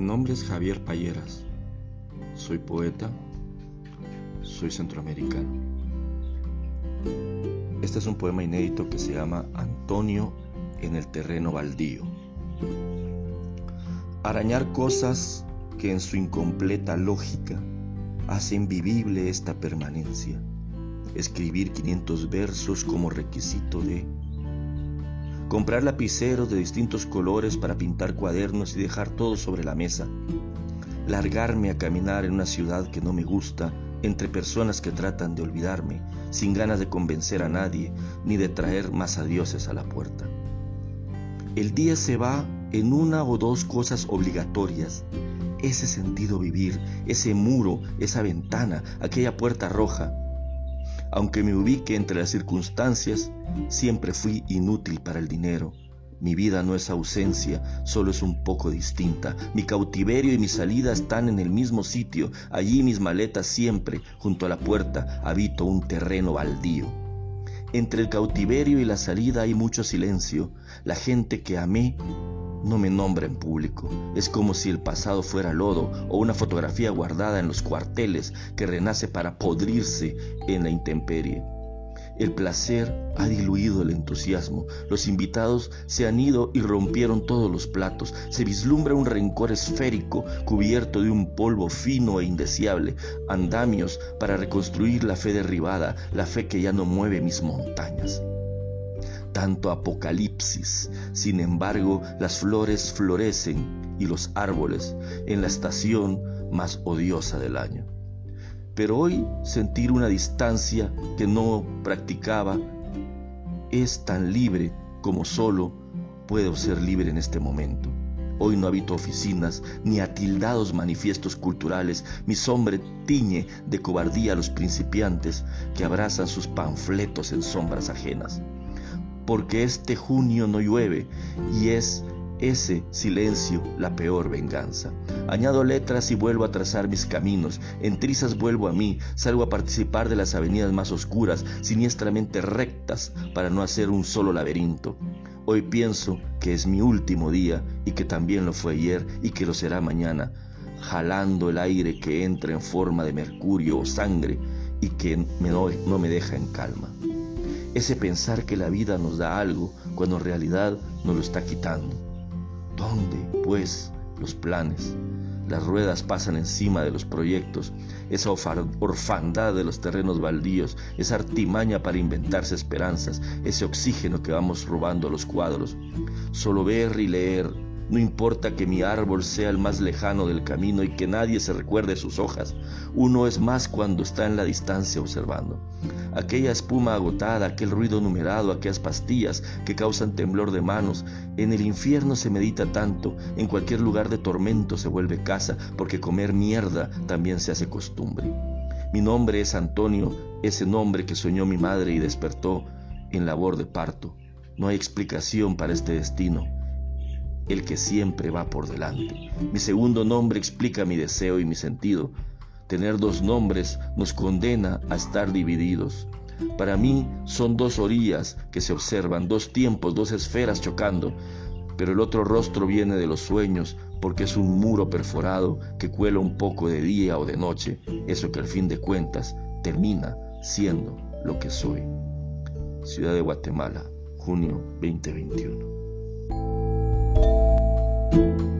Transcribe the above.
nombre es Javier Payeras. Soy poeta. Soy centroamericano. Este es un poema inédito que se llama Antonio en el terreno baldío. Arañar cosas que en su incompleta lógica hacen vivible esta permanencia. Escribir 500 versos como requisito de comprar lapiceros de distintos colores para pintar cuadernos y dejar todo sobre la mesa, largarme a caminar en una ciudad que no me gusta, entre personas que tratan de olvidarme, sin ganas de convencer a nadie, ni de traer más adioses a la puerta. El día se va en una o dos cosas obligatorias, ese sentido vivir, ese muro, esa ventana, aquella puerta roja, aunque me ubique entre las circunstancias, siempre fui inútil para el dinero. Mi vida no es ausencia, solo es un poco distinta. Mi cautiverio y mi salida están en el mismo sitio. Allí mis maletas siempre, junto a la puerta, habito un terreno baldío. Entre el cautiverio y la salida hay mucho silencio. La gente que amé no me nombra en público. Es como si el pasado fuera lodo o una fotografía guardada en los cuarteles que renace para podrirse en la intemperie. El placer ha diluido el entusiasmo. Los invitados se han ido y rompieron todos los platos. Se vislumbra un rencor esférico cubierto de un polvo fino e indeseable. Andamios para reconstruir la fe derribada, la fe que ya no mueve mis montañas tanto apocalipsis. Sin embargo, las flores florecen y los árboles en la estación más odiosa del año. Pero hoy sentir una distancia que no practicaba es tan libre como solo puedo ser libre en este momento. Hoy no habito oficinas ni atildados manifiestos culturales. Mi sombra tiñe de cobardía a los principiantes que abrazan sus panfletos en sombras ajenas porque este junio no llueve y es ese silencio la peor venganza. Añado letras y vuelvo a trazar mis caminos, en trizas vuelvo a mí, salgo a participar de las avenidas más oscuras, siniestramente rectas, para no hacer un solo laberinto. Hoy pienso que es mi último día y que también lo fue ayer y que lo será mañana, jalando el aire que entra en forma de mercurio o sangre y que no, no me deja en calma ese pensar que la vida nos da algo cuando en realidad nos lo está quitando. ¿Dónde, pues, los planes? Las ruedas pasan encima de los proyectos, esa orfandad de los terrenos baldíos, esa artimaña para inventarse esperanzas, ese oxígeno que vamos robando a los cuadros. Solo ver y leer, no importa que mi árbol sea el más lejano del camino y que nadie se recuerde sus hojas, uno es más cuando está en la distancia observando. Aquella espuma agotada, aquel ruido numerado, aquellas pastillas que causan temblor de manos, en el infierno se medita tanto, en cualquier lugar de tormento se vuelve casa, porque comer mierda también se hace costumbre. Mi nombre es Antonio, ese nombre que soñó mi madre y despertó en labor de parto. No hay explicación para este destino el que siempre va por delante. Mi segundo nombre explica mi deseo y mi sentido. Tener dos nombres nos condena a estar divididos. Para mí son dos orillas que se observan, dos tiempos, dos esferas chocando, pero el otro rostro viene de los sueños porque es un muro perforado que cuela un poco de día o de noche, eso que al fin de cuentas termina siendo lo que soy. Ciudad de Guatemala, junio 2021. Thank you